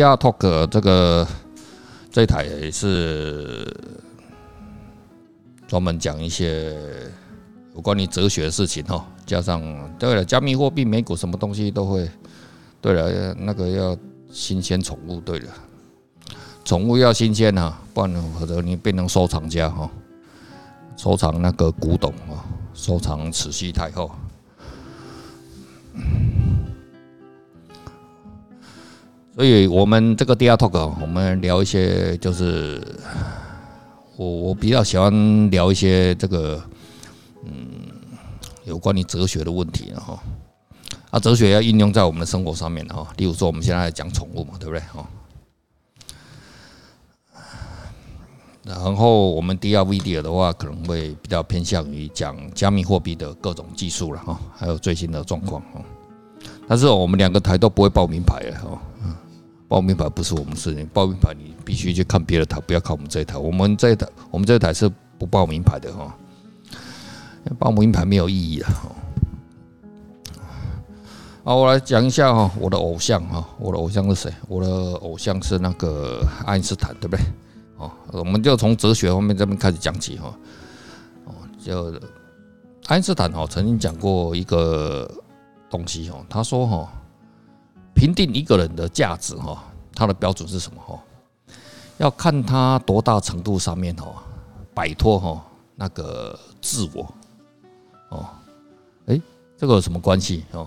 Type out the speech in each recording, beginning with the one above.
DR Talk 这个这台是专门讲一些有关于哲学的事情哈，加上对了，加密货币、美股什么东西都会。对了，那个要新鲜宠物，对了，宠物要新鲜啊，不然否则你变成收藏家哈，收藏那个古董啊，收藏慈禧太后。所以，我们这个第二 Talk，我们聊一些，就是我我比较喜欢聊一些这个，嗯，有关于哲学的问题哈。啊，哲学要应用在我们的生活上面哈。例如说，我们现在讲宠物嘛，对不对？哈。然后我们 DR Video 的话，可能会比较偏向于讲加密货币的各种技术了哈，还有最新的状况哈。但是我们两个台都不会报名牌的哈。报名牌不是我们事情，报名牌你必须去看别的台，不要看我们这一台。我们这一台，我们这一台是不报名牌的哈。报名牌没有意义啊。好，我来讲一下哈，我的偶像哈，我的偶像是谁？我的偶像是那个爱因斯坦，对不对？哦，我们就从哲学方面这边开始讲起哈。哦，就爱因斯坦哈曾经讲过一个东西哦，他说哈。评定一个人的价值哈，他的标准是什么哈？要看他多大程度上面哈，摆脱哈那个自我哦。诶，这个有什么关系哦？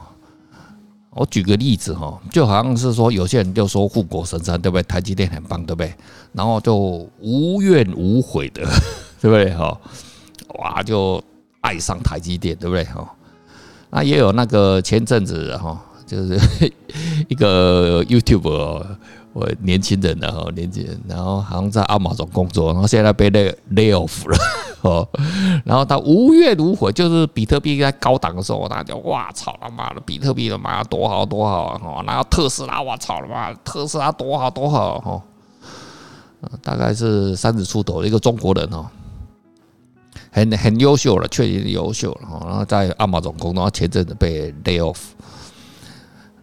我举个例子哈，就好像是说有些人就说护国神山对不对？台积电很棒对不对？然后就无怨无悔的 对不对哈？哇，就爱上台积电对不对哈？那也有那个前阵子哈。就是 一个 YouTuber，我年轻人然后年轻人，然后好像在亚马逊工作，然后现在被 lay lay off 了哦，然后他无怨无悔，就是比特币在高档的时候，他就哇操他妈的比特币他妈多好多好啊，然后特斯拉哇操他妈特斯拉多好多好哈，大概是三十出头一个中国人哦，很很优秀了，确实是优秀了哈，然后在亚马逊工作，然后前阵子被 lay off。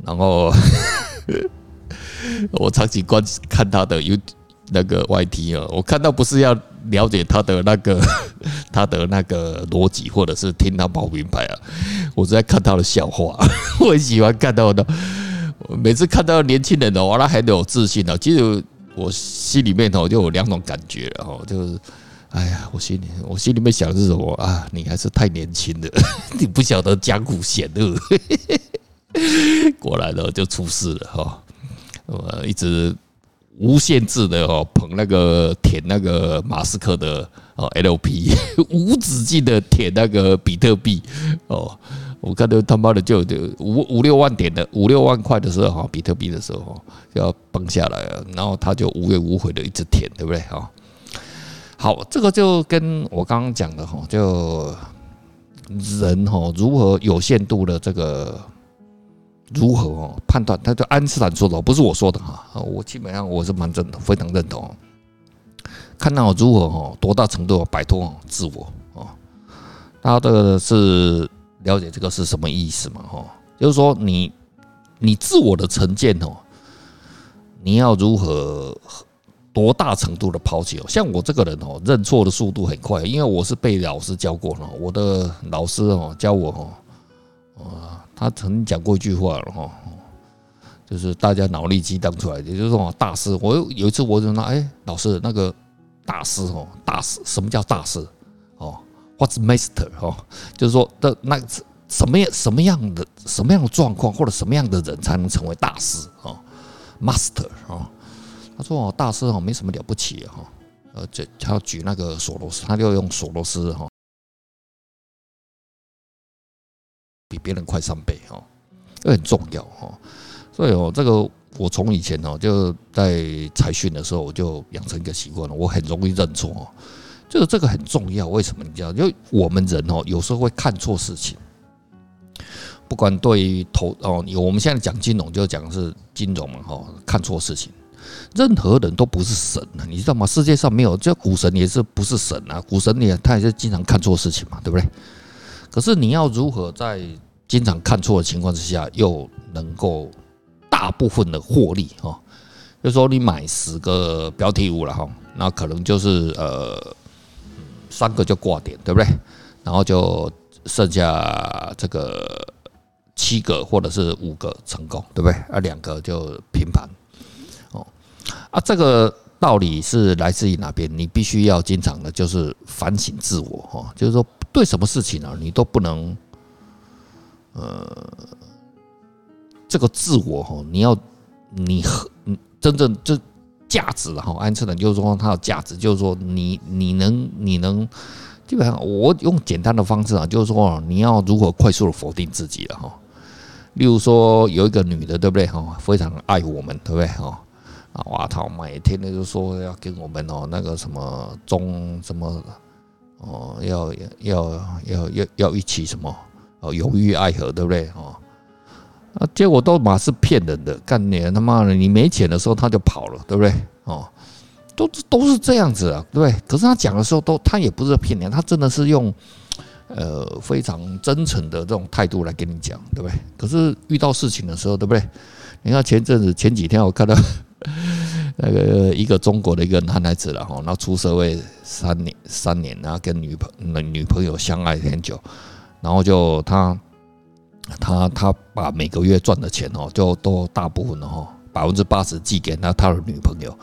然后 我长期观看他的 U 那个 YT 啊，我看到不是要了解他的那个他的那个逻辑，或者是听他报名牌啊，我是在看他的笑话。我很喜欢看到的，每次看到年轻人的话，他很有自信的。其实我心里面头就有两种感觉了哈，就是哎呀，我心里我心里面想的是什么啊？你还是太年轻了，你不晓得江湖险恶。过来了就出事了哈，我一直无限制的哦捧那个舔那个马斯克的哦 LP，无止境的舔那个比特币哦，我看到他妈的就就五五六万点的五六万块的时候哈，比特币的时候就要崩下来了，然后他就无怨无悔的一直舔，对不对哈？好，这个就跟我刚刚讲的哈，就人哈如何有限度的这个。如何哦判断？他就爱因斯坦说的，不是我说的哈。我基本上我是蛮认同，非常认同。看到如何哦，多大程度摆脱自我哦？他这个是了解这个是什么意思嘛？哈，就是说你你自我的成见哦，你要如何多大程度的抛弃哦？像我这个人哦，认错的速度很快，因为我是被老师教过了。我的老师哦教我哦，啊。他曾讲过一句话了哈，就是大家脑力激荡出来的，也就是说大师。我有一次我就说，哎，老师那个大师哦，大师什么叫大师哦？What's master 哦？就是说的那什么样什么样的什么样的状况或者什么样的人才能成为大师哦？Master 哦？他说哦，大师哦没什么了不起哈，呃，这他举那个索罗斯，他就用索罗斯哈。比别人快三倍哈，这很重要哈。所以哦，这个我从以前哦就在财训的时候，我就养成一个习惯了，我很容易认错哦。就是这个很重要，为什么你知道？因为我们人哦有时候会看错事情，不管对于投哦，我们现在讲金融就讲是金融嘛哈，看错事情。任何人都不是神啊，你知道吗？世界上没有，这股神也是不是神啊？股神也他也是经常看错事情嘛，对不对？可是你要如何在经常看错的情况之下，又能够大部分的获利哈？就说你买十个标题物了哈，那可能就是呃三个就挂点，对不对？然后就剩下这个七个或者是五个成功，对不对？啊，两个就平盘。啊，这个道理是来自于哪边？你必须要经常的，就是反省自我哈，就是说对什么事情呢，你都不能呃，这个自我哈，你要你和嗯。真正就价值哈，爱因斯坦就是说它的价值，就是说你你能你能基本上我用简单的方式啊，就是说你要如何快速的否定自己了哈。例如说有一个女的对不对哈，非常爱我们对不对哈啊哇操，每天就说要跟我们哦那个什么中什么哦要要要要要一起什么哦永浴爱河对不对哦。啊，结果都嘛是骗人的，干你他妈的！你没钱的时候他就跑了，对不对？哦，都都是这样子啊，对不对？可是他讲的时候都，他也不是骗你，他真的是用呃非常真诚的这种态度来跟你讲，对不对？可是遇到事情的时候，对不对？你看前阵子前几天我看到 那个一个中国的一个男孩子了哈，然后出社会三年三年，然后跟女朋女朋友相爱很久，然后就他。他他把每个月赚的钱哦，就都大部分哦，百分之八十寄给他他的女朋友。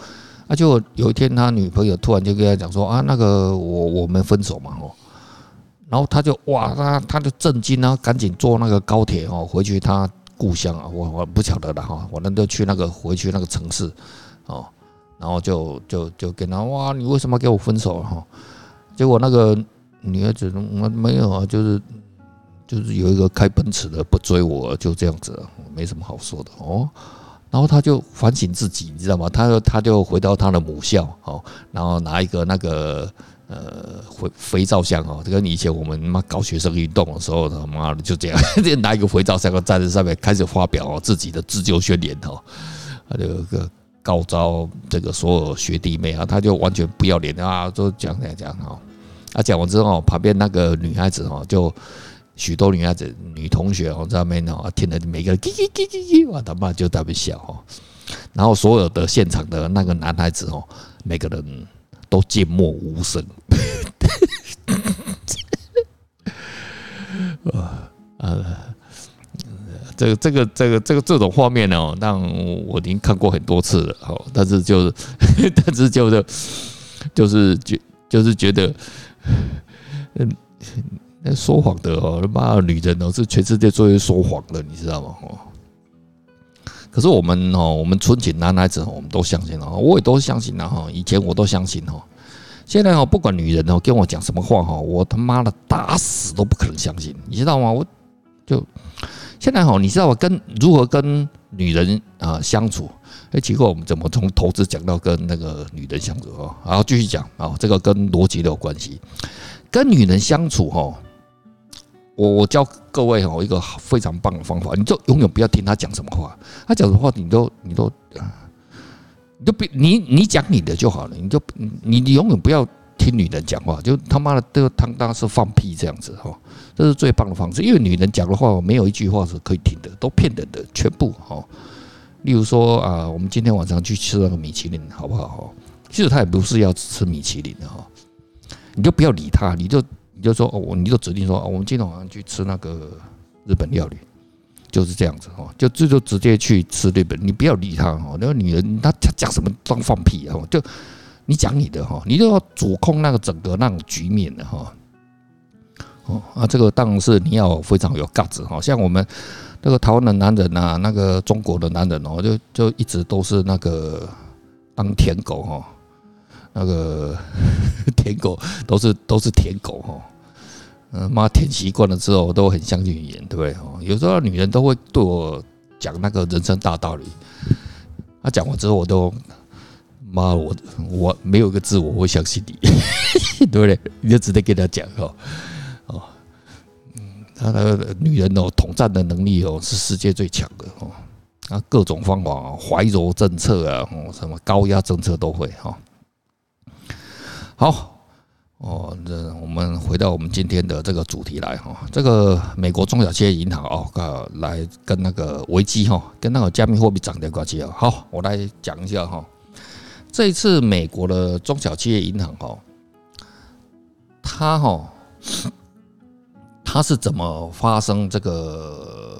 啊，就有一天他女朋友突然就跟他讲说啊，那个我我们分手嘛哦，然后他就哇，他他就震惊啊，赶紧坐那个高铁哦回去他故乡啊，我我不晓得了哈，我那就去那个回去那个城市哦，然后就就就跟他哇，你为什么跟我分手哈？结果那个女孩子我没有啊，就是。就是有一个开奔驰的不追我，就这样子，没什么好说的哦。然后他就反省自己，你知道吗？他就他就回到他的母校哦，然后拿一个那个呃肥肥皂箱哦，就跟以前我们妈搞学生运动的时候，他妈的就这样，就拿一个肥皂箱站在上面开始发表自己的自救宣言哦，他就个告招这个所有学弟妹啊，他就完全不要脸啊，都讲讲讲哈。啊，讲完之后，旁边那个女孩子哦就。许多女孩子、女同学哦，在那边哦，听得每个人叽叽叽叽叽，哇，他妈就在那边笑哦。然后所有的现场的那个男孩子哦，每个人都静默无声。啊 呃，这个这个这个这个这种画面哦，让我已经看过很多次了哦。但是就是，但是就是就是觉就是觉得，嗯。说谎的哦，他妈女人哦，是全世界最会说谎的，你知道吗？哦，可是我们哦，我们纯情男孩子，我们都相信哦，我也都相信了哈。以前我都相信哈，现在哦，不管女人哦跟我讲什么话哈，我他妈的打死都不可能相信，你知道吗？我就现在哈，你知道我跟如何跟女人啊相处？哎，奇怪，我们怎么从投资讲到跟那个女人相处哦？然后继续讲啊，这个跟逻辑都有关系，跟女人相处哈。我我教各位哈一个非常棒的方法，你就永远不要听他讲什么话，他讲的话你都你都啊，你就别你你讲你的就好了，你就你你永远不要听女人讲话，就他妈的都当当是放屁这样子哈，这是最棒的方式，因为女人讲的话没有一句话是可以听的，都骗人的全部哈。例如说啊，我们今天晚上去吃那个米其林好不好？其实他也不是要吃米其林的哈，你就不要理他，你就。你就说哦，你就指定说我们今天晚上去吃那个日本料理，就是这样子哦，就这就直接去吃日本，你不要理他哦。那个女人她讲什么装放屁哦？就你讲你的哈，你就要主控那个整个那种局面的哈。哦啊，这个当然是你要非常有 g 子哈。像我们那个台湾的男人呐，那个中国的男人哦，就就一直都是那个当舔狗哈。那个 舔狗都是都是舔狗哈，嗯，妈舔习惯了之后，我都很相信语言，对不对？哦，有时候女人都会对我讲那个人生大道理，她讲完之后，我都妈我我没有一个字我会相信你，对不对？你就直接跟她讲哈，哦，嗯，她那个女人哦，统战的能力哦是世界最强的哦，啊，各种方法怀柔政策啊，什么高压政策都会哈。好，哦，这我们回到我们今天的这个主题来哈，这个美国中小企业银行哦，来跟那个危机哈，跟那个加密货币涨跌关系啊。好，我来讲一下哈，这一次美国的中小企业银行哈，它哈，它是怎么发生这个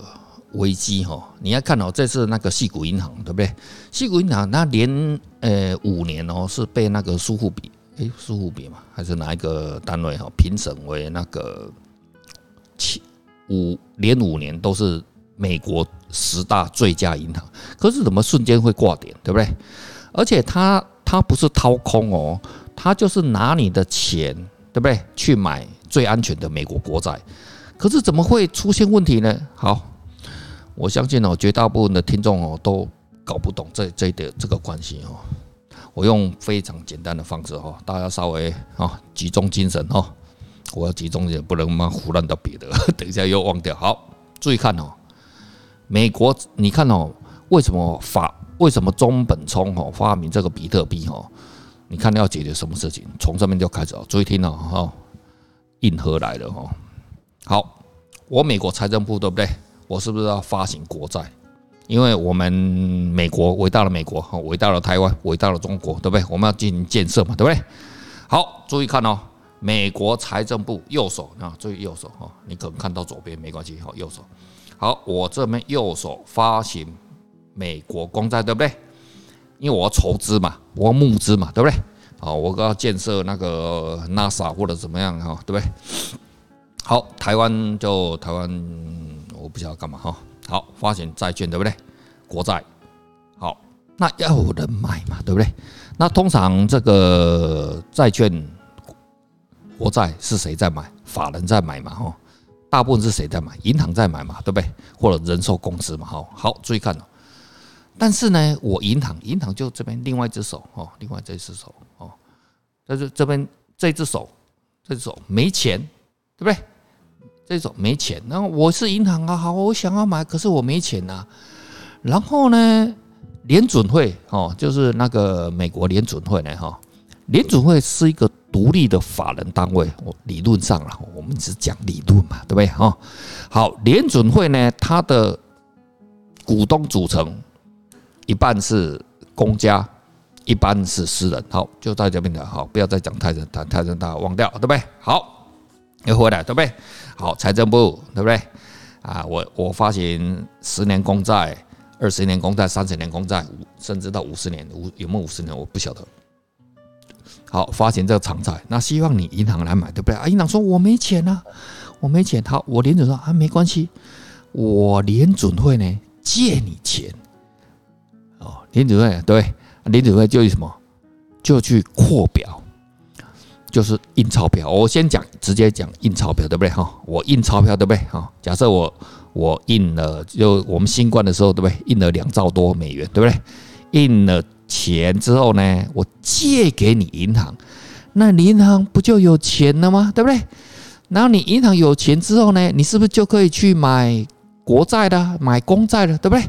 危机哈？你要看哦，这次那个矽谷银行对不对？矽谷银行它连呃五年哦是被那个苏富比。诶，苏富比嘛，还是哪一个单位哈？评审为那个七五连五年都是美国十大最佳银行，可是怎么瞬间会挂点，对不对？而且他他不是掏空哦，他就是拿你的钱，对不对？去买最安全的美国国债，可是怎么会出现问题呢？好，我相信哦，绝大部分的听众哦都搞不懂这这一点这个关系哦。我用非常简单的方式哈，大家稍微啊集中精神哈，我要集中点，不能嘛胡乱到别的，等一下又忘掉。好，注意看哦，美国，你看哦，为什么法为什么中本聪哦发明这个比特币哦？你看要解决什么事情？从这边就开始哦，注意听哦哈，硬核来了哈。好，我美国财政部对不对？我是不是要发行国债？因为我们美国伟大的美国，伟大的台湾，伟大的中国，对不对？我们要进行建设嘛，对不对？好，注意看哦，美国财政部右手啊，注意右手哈，你可能看到左边没关系，好，右手。好，我这边右手发行美国公债，对不对？因为我要筹资嘛，我要募资嘛，对不对？好，我要建设那个 NASA 或者怎么样哈，对不对？好，台湾就台湾，我不晓得干嘛哈。好，发行债券对不对？国债，好，那要有人买嘛，对不对？那通常这个债券、国债是谁在买？法人在买嘛，哈，大部分是谁在买？银行在买嘛，对不对？或者人寿公司嘛，好，好，注意看哦。但是呢，我银行，银行就这边另外一只手哦，另外这只手哦，但是这边这只手，这只手没钱，对不对？这种没钱，然后我是银行啊，好，我想要买，可是我没钱呐。然后呢，联准会哦，就是那个美国联准会呢，哈，联准会是一个独立的法人单位，我理论上了，我们只讲理论嘛，对不对？哈，好，联准会呢，它的股东组成一半是公家，一半是私人，好，就在这边的，好，不要再讲太深，太太深，大家忘掉，对不对？好，又回来，对不对？好，财政部对不对？啊，我我发行十年公债、二十年公债、三十年公债，甚至到五十年，五有没有五十年？我不晓得。好，发行这个长债，那希望你银行来买，对不对？啊，银行说我没钱啊，我没钱。好，我联准说啊，没关系，我联准会呢借你钱。哦，联准会对，联准会就什么？就去扩表。就是印钞票，我先讲，直接讲印钞票，对不对哈？我印钞票，对不对哈？假设我我印了，就我们新冠的时候，对不对？印了两兆多美元，对不对？印了钱之后呢，我借给你银行，那你银行不就有钱了吗？对不对？然后你银行有钱之后呢，你是不是就可以去买国债的，买公债的，对不对？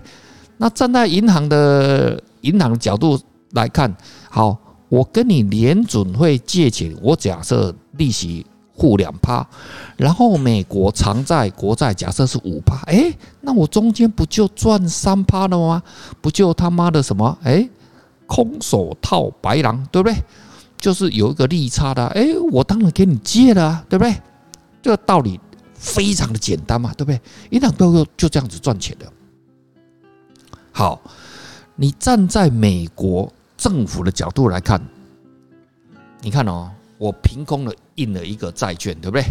那站在银行的银行角度来看，好。我跟你联准会借钱，我假设利息付两趴，然后美国长债国债假设是五趴，哎，那我中间不就赚三趴了吗？不就他妈的什么？哎，空手套白狼，对不对？就是有一个利差的，哎，我当然给你借了，对不对？这个道理非常的简单嘛，对不对？银行都就这样子赚钱的。好，你站在美国。政府的角度来看，你看哦，我凭空的印了一个债券，对不对？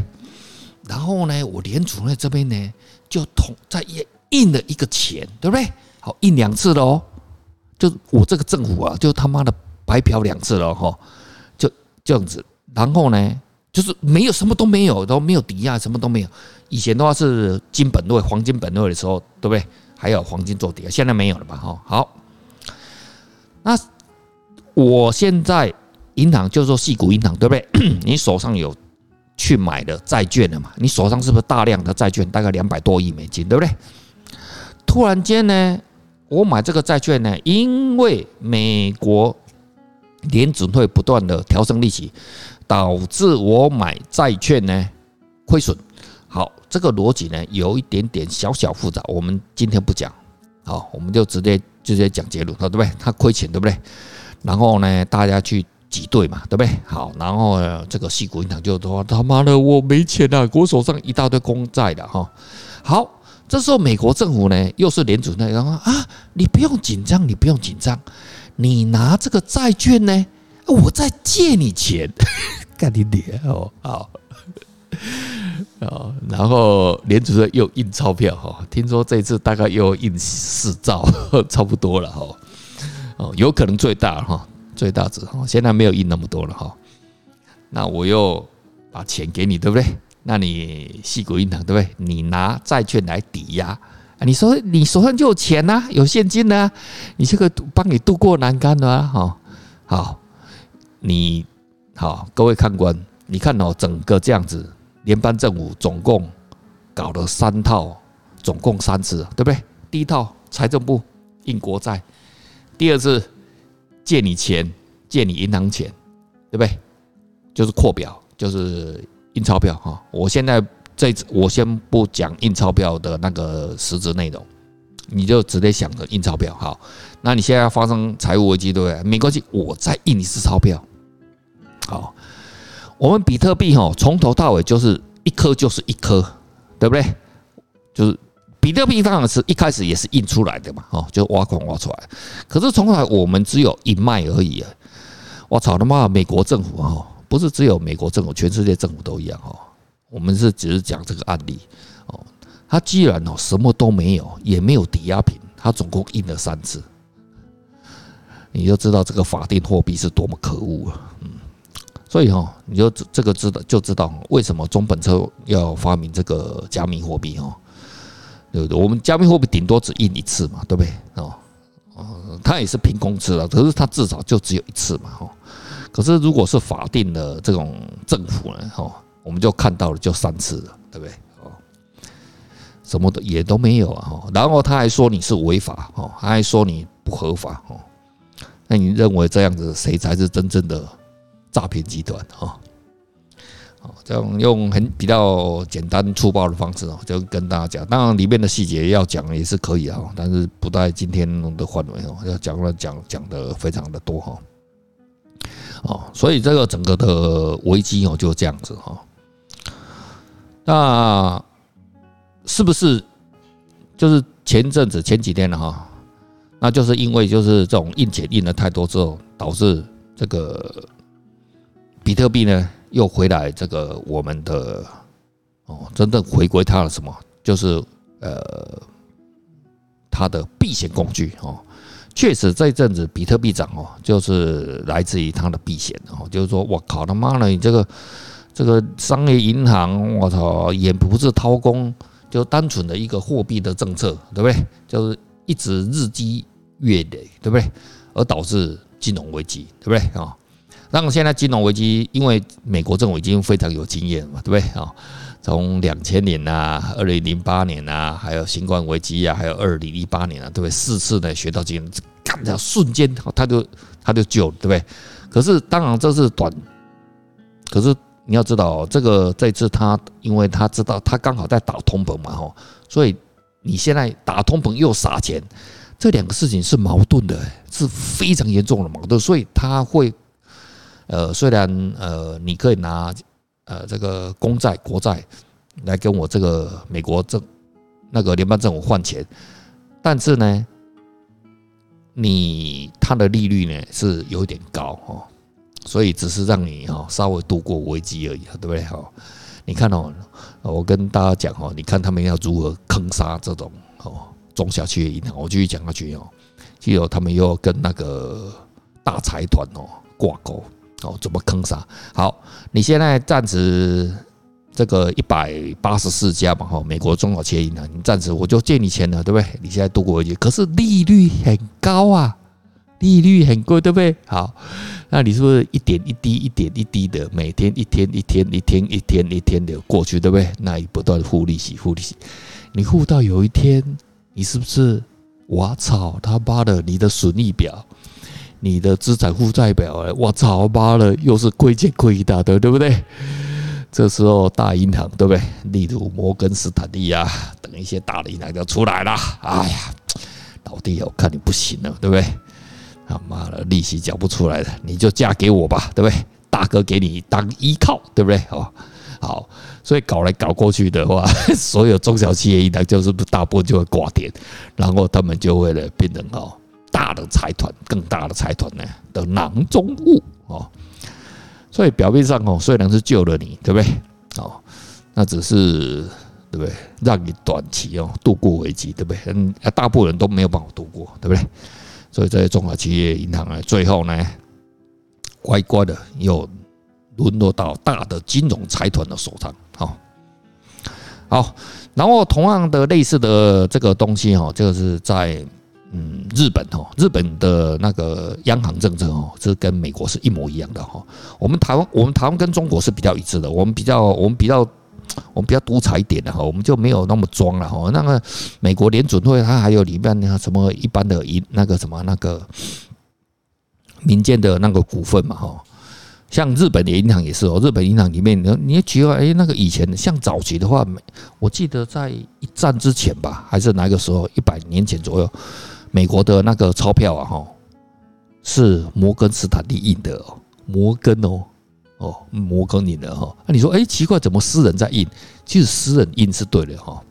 然后呢，我联储会这边呢，就同再印印了一个钱，对不对？好，印两次了哦，就我这个政府啊，就他妈的白嫖两次了哈，就这样子。然后呢，就是没有什么都没有，都没有抵押，什么都没有。以前的话是金本位、黄金本位的时候，对不对？还有黄金做抵押，现在没有了吧？哈，好，那。我现在银行就是说矽谷银行，对不对？你手上有去买的债券了嘛？你手上是不是大量的债券？大概两百多亿美金，对不对？突然间呢，我买这个债券呢，因为美国联准会不断的调升利息，导致我买债券呢亏损。好，这个逻辑呢有一点点小小复杂，我们今天不讲。好，我们就直接直接讲结论，对不对？他亏钱，对不对？然后呢，大家去挤兑嘛，对不对？好，然后这个矽谷银行就说他妈的我没钱了，我手上一大堆公债的哈。好，这时候美国政府呢又是联准那个啊，你不用紧张，你不用紧张，你拿这个债券呢，我再借你钱，干你爹哦，好。啊，然后联储又印钞票哈，听说这次大概又印四兆，差不多了哈。哦，有可能最大哈，最大值哈，现在没有印那么多了哈。那我又把钱给你，对不对？那你矽谷银行对不对？你拿债券来抵押？你说你手上就有钱呐，有现金呐，你这个帮你渡过难关的啊。哈，好，你好，各位看官，你看哦，整个这样子。联邦政府总共搞了三套，总共三次，对不对？第一套财政部印国债，第二次借你钱，借你银行钱，对不对？就是扩表，就是印钞票哈。我现在这次我先不讲印钞票的那个实质内容，你就直接想着印钞票好。那你现在要发生财务危机，对不对？没关系，我再印一次钞票，好。我们比特币哈，从头到尾就是一颗就是一颗，对不对？就是比特币当然是一开始也是印出来的嘛，哦，就挖矿挖出来。可是从来我们只有一卖而已啊！我操他妈！美国政府哈，不是只有美国政府，全世界政府都一样哈。我们是只是讲这个案例哦。他既然哦什么都没有，也没有抵押品，他总共印了三次，你就知道这个法定货币是多么可恶啊！嗯。所以哈，你就这个知道就知道为什么中本聪要发明这个加密货币哈，对不对？我们加密货币顶多只印一次嘛，对不对？哦，它也是凭空吃的，可是它至少就只有一次嘛，哈。可是如果是法定的这种政府呢，哈，我们就看到了就三次了，对不对？哦，什么的也都没有啊，哈。然后他还说你是违法，哈，他还说你不合法，哈。那你认为这样子谁才是真正的？诈骗集团哈，这样用很比较简单粗暴的方式哦，就跟大家讲。当然里面的细节要讲也是可以啊，但是不在今天的范围哦，要讲了讲讲的非常的多哈。哦，所以这个整个的危机哦就这样子哈。那是不是就是前阵子前几天了哈？那就是因为就是这种印钱印的太多之后，导致这个。比特币呢，又回来这个我们的哦，真正回归它的什么？就是呃，它的避险工具哦。确实这一阵子比特币涨哦，就是来自于它的避险哦。就是说，我靠他妈的，你这个这个商业银行，我操，也不是掏空，就单纯的一个货币的政策，对不对？就是一直日积月累，对不对？而导致金融危机，对不对啊？那现在金融危机，因为美国政府已经非常有经验嘛，对不对啊？从两千年呐、二零零八年呐，还有新冠危机啊，还有二零一八年啊，对不对？四次呢学到经验，干掉瞬间他就他就救了，对不对？可是当然这是短，可是你要知道，这个这次他因为他知道他刚好在打通膨嘛，吼，所以你现在打通膨又撒钱，这两个事情是矛盾的，是非常严重的矛盾，所以他会。呃，虽然呃，你可以拿呃这个公债、国债来跟我这个美国政那个联邦政府换钱，但是呢，你它的利率呢是有点高哦，所以只是让你哈稍微度过危机而已，对不对？哈，你看哦，我跟大家讲哦，你看他们要如何坑杀这种哦中小企业银行，我继续讲下去哦，结果他们又跟那个大财团哦挂钩。哦，怎么坑杀？好，你现在暂时这个一百八十四家嘛，哈，美国中小企业银行，你暂时我就借你钱了，对不对？你现在度过危机，可是利率很高啊，利率很贵，对不对？好，那你是不是一点一滴、一点一滴的，每天一天一天一天一天一天的过去，对不对？那你不断付利息、付利息，你付到有一天，你是不是？我操他妈的，你的损益表！你的资产负债表，哎，我操妈了，又是亏钱亏一大堆，对不对？这时候大银行，对不对？例如摩根斯坦利啊等一些大的银行就出来了。哎呀，老弟，我看你不行了，对不对？他妈的，利息缴不出来了，你就嫁给我吧，对不对？大哥给你当依靠，对不对？哦，好，所以搞来搞过去的话，所有中小企业银行就是大部分就会挂点，然后他们就会了变成哦大的财团，更大的财团呢的囊中物哦。所以表面上哦，虽然是救了你，对不对？哦，那只是对不对？让你短期哦度过危机，对不对？嗯，大部分人都没有办法度过，对不对？所以这些中小企业银行呢，最后呢，乖乖的又沦落到大的金融财团的手上。好，好，然后同样的类似的这个东西哈，就是在嗯日本哦，日本的那个央行政策哦，是跟美国是一模一样的哈。我们台湾，我们台湾跟中国是比较一致的，我们比较，我们比较。我们比较独裁一点的哈，我们就没有那么装了哈。那个美国联准会它还有里面那什么一般的银那个什么那个民间的那个股份嘛哈，像日本的银行也是哦。日本银行里面你你也觉得哎，那个以前像早期的话，我记得在一战之前吧，还是哪个时候，一百年前左右，美国的那个钞票啊哈，是摩根斯坦利印的哦，摩根哦。哦，摩根印的哈，那你说，哎，奇怪，怎么私人在印？其实私人印是对的哈。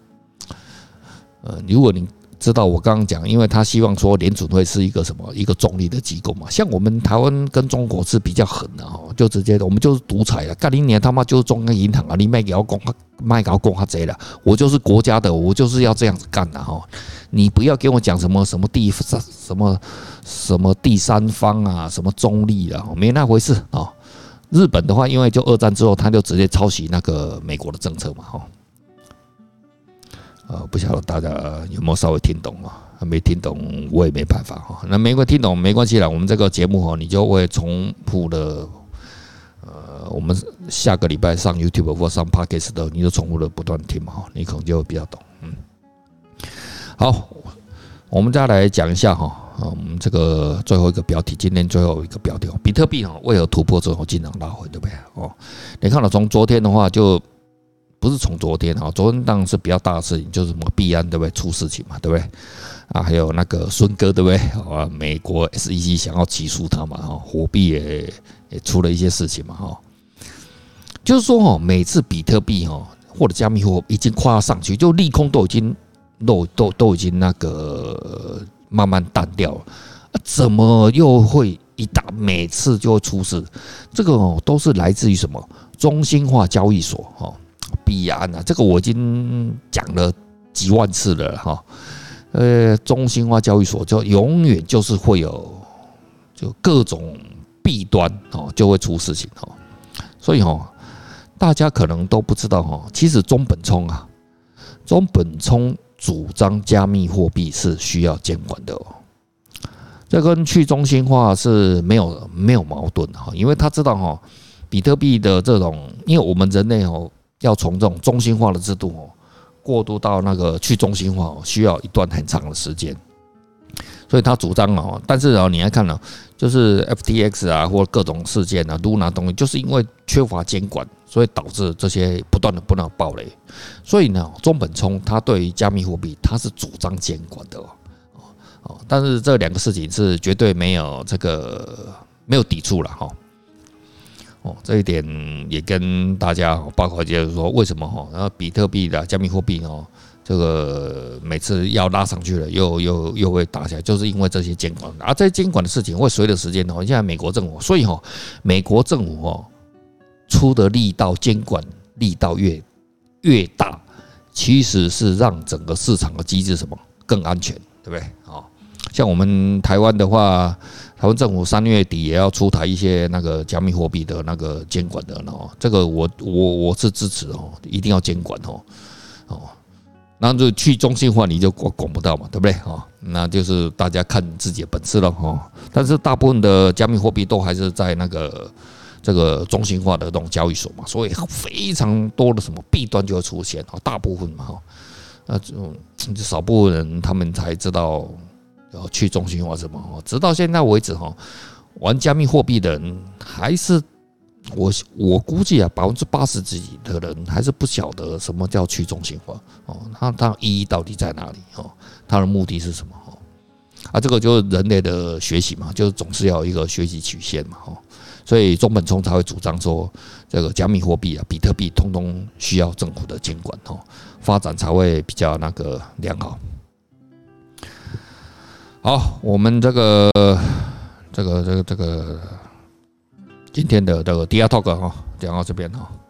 呃，如果你知道我刚刚讲，因为他希望说联准会是一个什么一个中立的机构嘛，像我们台湾跟中国是比较狠的哈，就直接的，我们就是独裁了。干你年他妈就是中央银行啊，你卖给我公，卖给我公他贼了，我就是国家的，我就是要这样子干的哈。你不要给我讲什么什么第三什么什么第三方啊，什么中立啊，没那回事啊。日本的话，因为就二战之后，他就直接抄袭那个美国的政策嘛，哈。呃，不晓得大家有没有稍微听懂啊？没听懂，我也没办法哈。那没关听懂没关系啦，我们这个节目哈，你就会重复的，呃，我们下个礼拜上 YouTube 或上 Podcast 的，你就重复的不断听嘛，哈，你可能就会比较懂。嗯，好，我们再来讲一下哈。啊，我们这个最后一个标题，今天最后一个标题，比特币哈为何突破之后经常拉回，对不对？哦，你看到从昨天的话，就不是从昨天啊，昨天当然是比较大的事情，就是什么币安对不对出事情嘛，对不对？啊，还有那个孙哥对不对？啊，美国 SEC 想要起诉他嘛，哈，货币也也出了一些事情嘛，哈，就是说哦，每次比特币哈或者加密货已经快要上去，就利空都已经都都都已经那个。慢慢淡掉了，怎么又会一打？每次就会出事，这个哦都是来自于什么？中心化交易所哈，币安啊，这个我已经讲了几万次了哈。呃，中心化交易所就永远就是会有就各种弊端哦，就会出事情哦。所以哦，大家可能都不知道哈，其实中本聪啊，中本聪。主张加密货币是需要监管的哦，这跟去中心化是没有没有矛盾哈，因为他知道哈，比特币的这种，因为我们人类哦要从这种中心化的制度哦过渡到那个去中心化哦，需要一段很长的时间，所以他主张哦，但是哦，你来看呢，就是 FTX 啊或各种事件啊，Luna 东西，就是因为缺乏监管。所以导致这些不断的不断爆雷，所以呢，中本聪他对于加密货币他是主张监管的哦。哦，但是这两个事情是绝对没有这个没有抵触了哈这一点也跟大家包括就是说为什么哈，然后比特币的加密货币哦，这个每次要拉上去了又又又会打起来，就是因为这些监管，而这些监管的事情会随着时间哦，现在美国政府，所以哈，美国政府哦。出的力道监管力道越越大，其实是让整个市场的机制什么更安全，对不对？啊，像我们台湾的话，台湾政府三月底也要出台一些那个加密货币的那个监管的哦，这个我我我是支持哦，一定要监管哦哦，那就去中心化你就管管不到嘛，对不对？啊，那就是大家看自己的本事了哈。但是大部分的加密货币都还是在那个。这个中心化的这种交易所嘛，所以非常多的什么弊端就会出现啊，大部分嘛哈，那这种少部分人他们才知道去中心化什么？直到现在为止哈，玩加密货币的人还是我我估计啊，百分之八十几的人还是不晓得什么叫去中心化哦，它它意义到底在哪里哦？它的目的是什么？啊，这个就是人类的学习嘛，就是总是要一个学习曲线嘛，哈，所以中本聪才会主张说，这个加密货币啊，比特币通通需要政府的监管，哈，发展才会比较那个良好。好，我们这个这个这个这个今天的这个 DR Talk 哈，讲到这边哈。